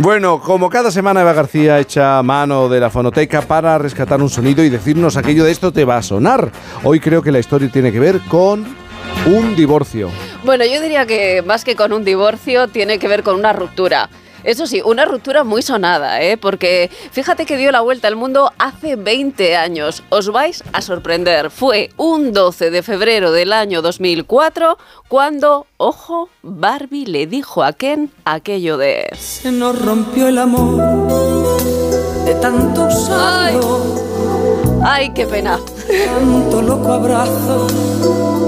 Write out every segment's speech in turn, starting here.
Bueno, como cada semana Eva García echa mano de la fonoteca para rescatar un sonido y decirnos aquello de esto te va a sonar. Hoy creo que la historia tiene que ver con un divorcio. Bueno, yo diría que más que con un divorcio tiene que ver con una ruptura. Eso sí, una ruptura muy sonada, ¿eh? porque fíjate que dio la vuelta al mundo hace 20 años. Os vais a sorprender. Fue un 12 de febrero del año 2004 cuando, ojo, Barbie le dijo a Ken aquello de... Se nos rompió el amor de tanto usarlo. ¡Ay, qué pena! Tanto loco abrazo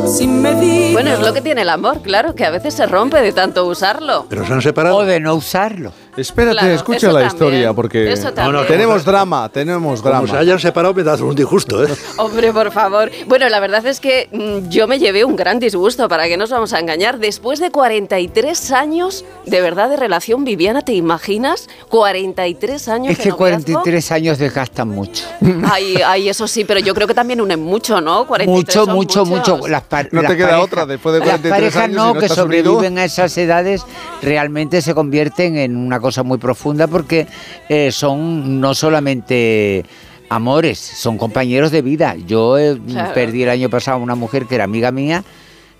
sin medida. Bueno, es lo que tiene el amor, claro, que a veces se rompe de tanto usarlo. Pero se han separado. O de no usarlo. Espérate, Claro, escucha la también, historia porque eso también. tenemos drama, tenemos Como drama. se hayan separado, me das un disgusto, ¿eh? Hombre, por favor. Bueno, la verdad es que mm, yo me llevé un gran disgusto, ¿para qué nos vamos a engañar? Después de 43 años de verdad de relación, Viviana, ¿te imaginas? 43 años Es que noviazgo. 43 años desgastan mucho. Ay, ay, eso sí, pero yo creo que también unen mucho, ¿no? 43 Mucho, son mucho, muchos. mucho. Las No te queda parejas- otra, después de 43 Las parejas años, no, si no que unido. sobreviven a esas edades, realmente se convierten en una cosa muy profunda porque eh, son no solamente amores, son compañeros de vida. Yo eh, Claro. perdí el año pasado a una mujer que era amiga mía,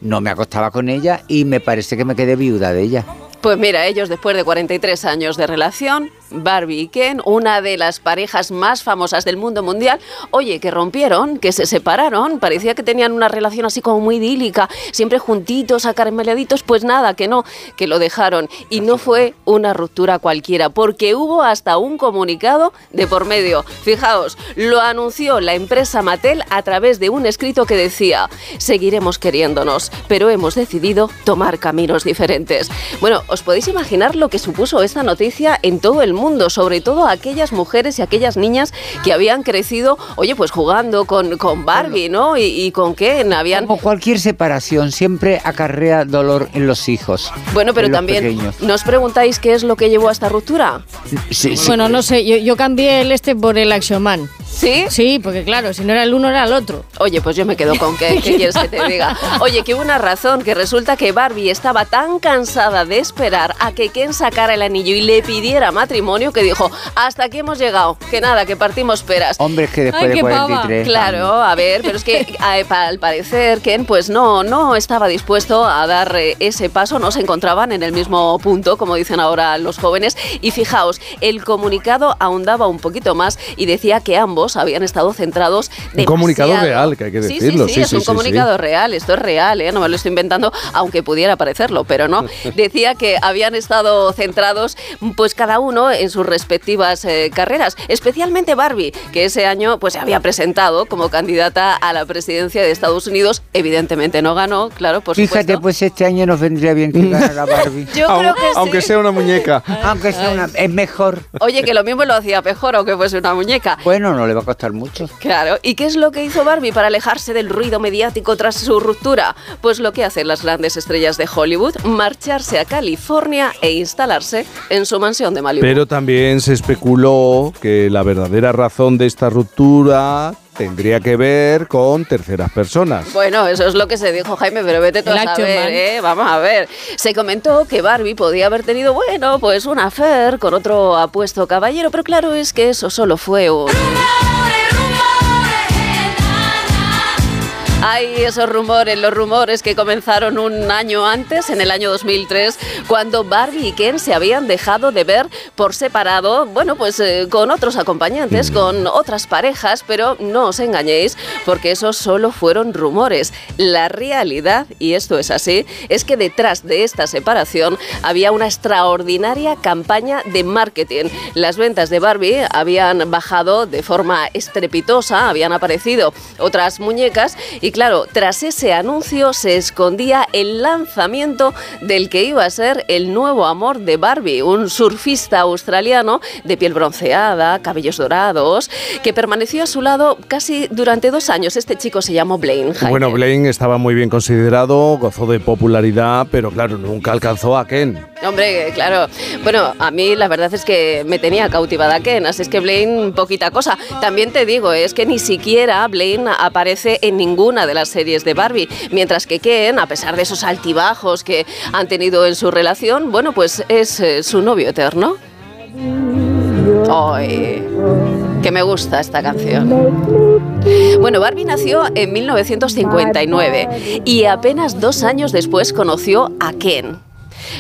no me acostaba con ella y me parece que me quedé viuda de ella. Pues mira, ellos después de 43 años de relación, Barbie y Ken, una de las parejas más famosas del mundo mundial, oye, que rompieron, que se separaron, parecía que tenían una relación así como muy idílica, siempre juntitos, acarameleaditos, pues nada, que no, que lo dejaron. Y no fue una ruptura cualquiera, porque hubo hasta un comunicado de por medio. Fijaos, lo anunció la empresa Mattel a través de un escrito que decía, seguiremos queriéndonos, pero hemos decidido tomar caminos diferentes. Bueno, ¿os podéis imaginar lo que supuso esta noticia en todo el mundo? Sobre todo aquellas mujeres y aquellas niñas que habían crecido, oye, pues jugando con, con Barbie, ¿no? Y, y con Ken, habían... Como cualquier separación, siempre acarrea dolor en los hijos. Bueno, pero también, pequeños. ¿nos preguntáis qué es lo que llevó a esta ruptura? Sí, sí. Bueno, no sé, yo, yo cambié el este por el Action Man. ¿Sí? Sí, porque claro, si no era el uno era el otro. Oye, pues yo me quedo con Ken, ¿qué quieres que te diga? Oye, que hubo una razón, que resulta que Barbie estaba tan cansada de esperar a que Ken sacara el anillo y le pidiera matrimonio que dijo, hasta aquí hemos llegado, que nada, que partimos peras. Hombre, es que después Ay, de qué pava. 43. Claro, a ver, pero es que pa- al parecer Ken pues no, no estaba dispuesto a dar eh, ese paso, no se encontraban en el mismo punto, como dicen ahora los jóvenes. Y fijaos, el comunicado ahondaba un poquito más y decía que ambos habían estado centrados Un comunicado real, que hay que decirlo, Sí, sí, sí, es sí, un sí, comunicado real, esto es real, ¿eh? no me lo estoy inventando, aunque pudiera parecerlo, pero no. Decía que habían estado centrados, pues cada uno en sus respectivas eh, carreras, especialmente Barbie, que ese año pues se había presentado como candidata a la presidencia de Estados Unidos, evidentemente no ganó, claro, por Fíjate, supuesto. pues este año nos vendría bien que ganara Barbie. Yo creo que sí. Aunque sea una muñeca. Aunque sea una, es mejor. Oye, que lo mismo lo hacía mejor aunque fuese una muñeca. Bueno, no le va a costar mucho. Claro, ¿y qué es lo que hizo Barbie para alejarse del ruido mediático tras su ruptura? Pues lo que hacen las grandes estrellas de Hollywood, marcharse a California e instalarse en su mansión de Malibu. Pero también se especuló que la verdadera razón de esta ruptura tendría que ver con terceras personas. Bueno, eso es lo que se dijo Jaime, pero vete tú El a saber. ¿eh? Vamos a ver. Se comentó que Barbie podía haber tenido, bueno, pues un affair con otro apuesto caballero, pero claro es que eso solo fue un... Hay esos rumores, los rumores que comenzaron un año antes, en el año 2003, cuando Barbie y Ken se habían dejado de ver por separado, bueno, pues eh, con otros acompañantes, con otras parejas, pero no os engañéis, porque esos solo fueron rumores. La realidad, y esto es así, es que detrás de esta separación había una extraordinaria campaña de marketing. Las ventas de Barbie habían bajado de forma estrepitosa, habían aparecido otras muñecas y claro, tras ese anuncio se escondía el lanzamiento del que iba a ser el nuevo amor de Barbie, un surfista australiano de piel bronceada, cabellos dorados, que permaneció a su lado casi durante dos años. Este chico se llamó Blaine. Jaime. Bueno, Blaine estaba muy bien considerado, gozó de popularidad, pero claro, nunca alcanzó a Ken. Hombre, claro. Bueno, a mí la verdad es que me tenía cautivada Ken, así es que Blaine, poquita cosa. También te digo, es que ni siquiera Blaine aparece en ninguna de las series de Barbie, mientras que Ken, a pesar de esos altibajos que han tenido en su relación, bueno, pues es eh, su novio eterno. Ay, que me gusta esta canción. Bueno, Barbie nació en 1959 y apenas dos años después conoció a Ken.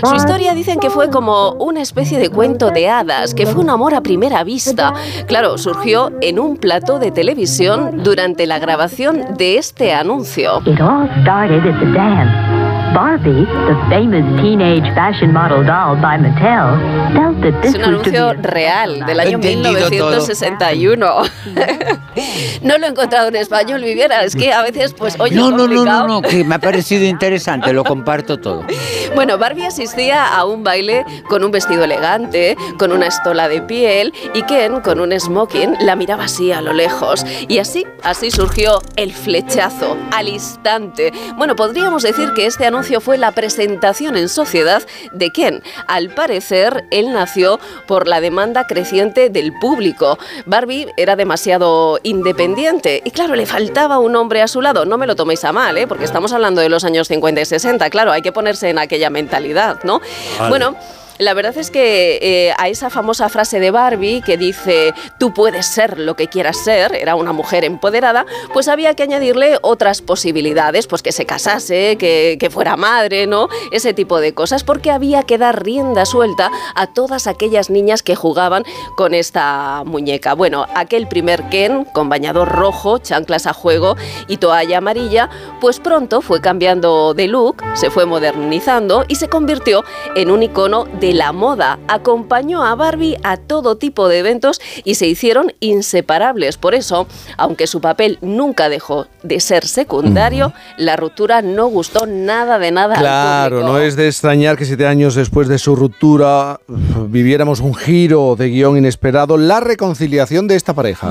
Su historia dicen que fue como una especie de cuento de hadas, que fue un amor a primera vista. Claro, surgió en un plató de televisión durante la grabación de este anuncio. It all started at the dance. Barbie, the famous teenage fashion model doll by Mattel, felt that this Es un was to be anuncio real del año entendido todo. 1961. no lo he encontrado en español, Viviera. Es que a veces, pues, oye, no, no, no, no, no, que me ha parecido interesante, lo comparto todo. Bueno, Barbie asistía a un baile con un vestido elegante, con una estola de piel y Ken, con un smoking, la miraba así a lo lejos. Y así, así surgió el flechazo, al instante. Bueno, podríamos decir que este anuncio fue la presentación en sociedad de Ken. Al parecer, él nació por la demanda creciente del público. Barbie era demasiado independiente y claro, le faltaba un hombre a su lado. No me lo toméis a mal, ¿eh? porque estamos hablando de los años 50 y 60. Claro, hay que ponerse en aquella mentalidad, ¿no? Bueno. La verdad es que eh, a esa famosa frase de Barbie que dice tú puedes ser lo que quieras ser, era una mujer empoderada, pues había que añadirle otras posibilidades, pues que se casase, que, que fuera madre, ¿no? Ese tipo de cosas, porque había que dar rienda suelta a todas aquellas niñas que jugaban con esta muñeca. Bueno, aquel primer Ken con bañador rojo, chanclas a juego y toalla amarilla, pues pronto fue cambiando de look, se fue modernizando y se convirtió en un icono de la moda. Acompañó a Barbie a todo tipo de eventos y se hicieron inseparables. Por eso, aunque su papel nunca dejó de ser secundario, la ruptura no gustó nada de nada. Claro, no es de extrañar que siete años después de su ruptura viviéramos un giro de guion inesperado, la reconciliación de esta pareja.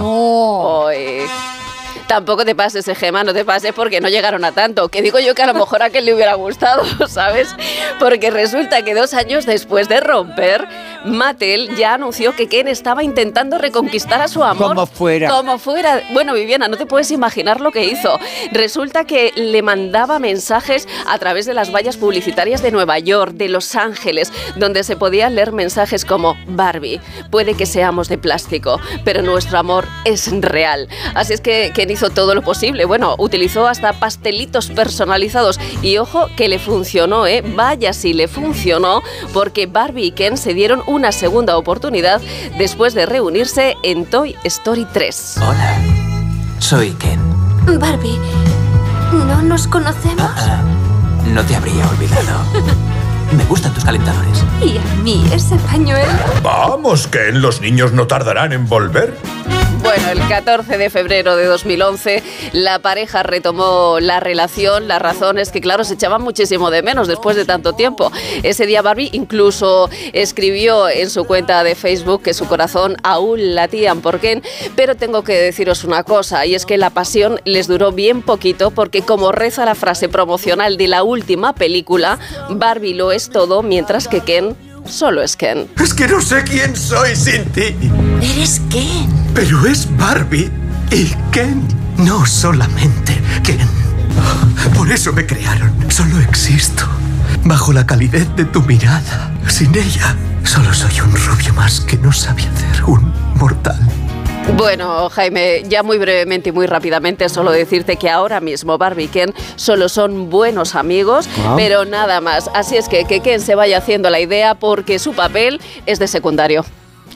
Tampoco te pases, eh, Gema, no te pases porque no llegaron a tanto. Que digo yo que a lo mejor a que le hubiera gustado, ¿sabes? Porque resulta que dos años después de romper, Mattel ya anunció que Ken estaba intentando reconquistar a su amor. Como fuera. Como fuera. Bueno, Viviana, no te puedes imaginar lo que hizo. Resulta que le mandaba mensajes a través de las vallas publicitarias de Nueva York, de Los Ángeles, donde se podían leer mensajes como Barbie, puede que seamos de plástico, pero nuestro amor es real. Así es que Ken hizo todo lo posible. Bueno, utilizó hasta pastelitos personalizados y ojo que le funcionó, ¿eh? Vaya si le funcionó, porque Barbie y Ken se dieron una segunda oportunidad después de reunirse en Toy Story 3. Hola, soy Ken. Barbie, ¿no nos conocemos? Ah, no te habría olvidado. Me gustan tus calentadores. Y a mí ese pañuelo. Vamos, que los niños no tardarán en volver. Bueno, el 14 de febrero de 2011 la pareja retomó la relación. La razón es que, claro, se echaban muchísimo de menos después de tanto tiempo. Ese día Barbie incluso escribió en su cuenta de Facebook que su corazón aún latían por Ken. Pero tengo que deciros una cosa, y es que la pasión les duró bien poquito porque como reza la frase promocional de la última película, Barbie lo es todo mientras que Ken solo es Ken. Es que no sé quién soy sin ti. Eres Ken. Pero es Barbie y Ken. No solamente Ken. Por eso me crearon. Solo existo. Bajo la calidez de tu mirada. Sin ella, solo soy un rubio más que no sabe hacer un mortal. Bueno, Jaime, ya muy brevemente y muy rápidamente, solo decirte que ahora mismo Barbie y Ken solo son buenos amigos, Ah. pero nada más. Así es que que Ken se vaya haciendo la idea porque su papel es de secundario.